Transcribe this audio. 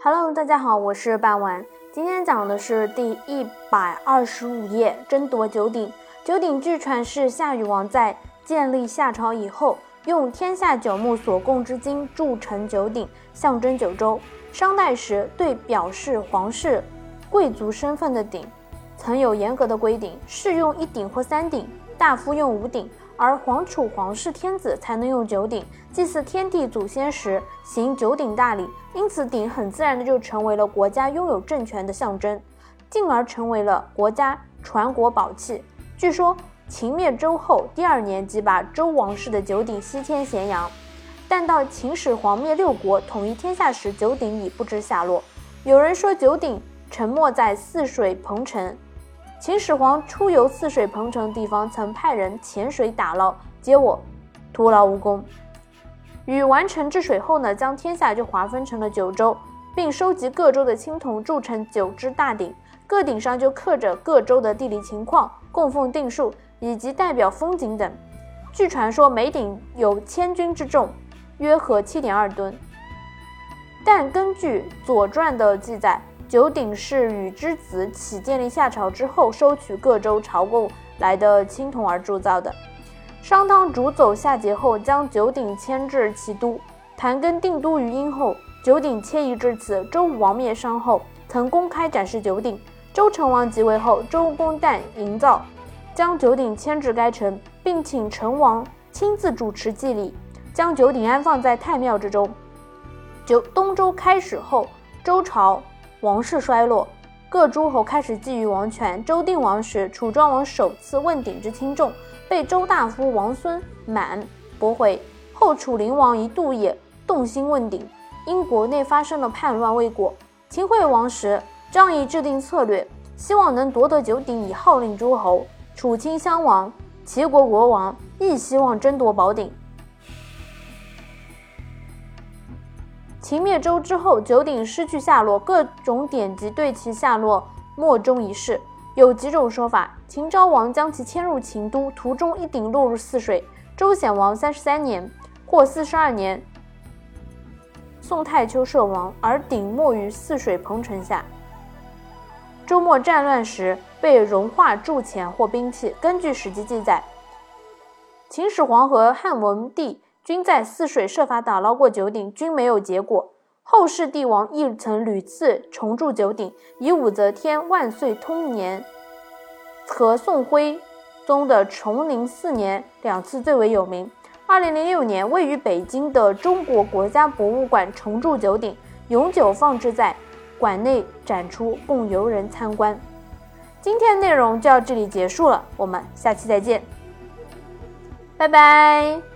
Hello，大家好，我是半晚。今天讲的是第一百二十五页，争夺九鼎。九鼎据传是夏禹王在建立夏朝以后，用天下九牧所供之金铸成九鼎，象征九州。商代时，对表示皇室贵族身份的鼎，曾有严格的规定，士用一鼎或三鼎，大夫用五鼎。而皇储、皇室、天子才能用九鼎祭祀天地祖先时行九鼎大礼，因此鼎很自然的就成为了国家拥有政权的象征，进而成为了国家传国宝器。据说秦灭周后第二年即把周王室的九鼎西迁咸阳，但到秦始皇灭六国统一天下时，九鼎已不知下落。有人说九鼎沉没在泗水彭城。秦始皇出游泗水彭城地方，曾派人潜水打捞，结果徒劳无功。禹完成治水后呢，将天下就划分成了九州，并收集各州的青铜铸成九只大鼎，各鼎上就刻着各州的地理情况、供奉定数以及代表风景等。据传说，每鼎有千钧之重，约合七点二吨。但根据《左传》的记载。九鼎是禹之子启建立夏朝之后，收取各州朝贡来的青铜而铸造的。商汤逐走夏桀后，将九鼎迁至齐都。谭庚定都于殷后，九鼎迁移至此。周武王灭商后，曾公开展示九鼎。周成王即位后，周公旦营造，将九鼎迁至该城，并请成王亲自主持祭礼，将九鼎安放在太庙之中。九东周开始后，周朝。王室衰落，各诸侯开始觊觎王权。周定王时，楚庄王首次问鼎之轻重，被周大夫王孙满驳回。后楚灵王一度也动心问鼎，因国内发生了叛乱未果。秦惠王时，张仪制定策略，希望能夺得九鼎以号令诸侯。楚顷襄王、齐国国王亦希望争夺宝鼎。秦灭周之后，九鼎失去下落，各种典籍对其下落莫衷一是。有几种说法：秦昭王将其迁入秦都，途中一鼎落入泗水。周显王三十三年或四十二年，宋太丘摄王，而鼎没于泗水彭城下。周末战乱时被融化铸钱或兵器。根据史记记载，秦始皇和汉文帝。均在泗水设法打捞过九鼎，均没有结果。后世帝王亦曾屡次重铸九鼎，以武则天万岁通年和宋徽宗的崇宁四年两次最为有名。二零零六年，位于北京的中国国家博物馆重铸九鼎，永久放置在馆内展出，供游人参观。今天的内容就到这里结束了，我们下期再见，拜拜。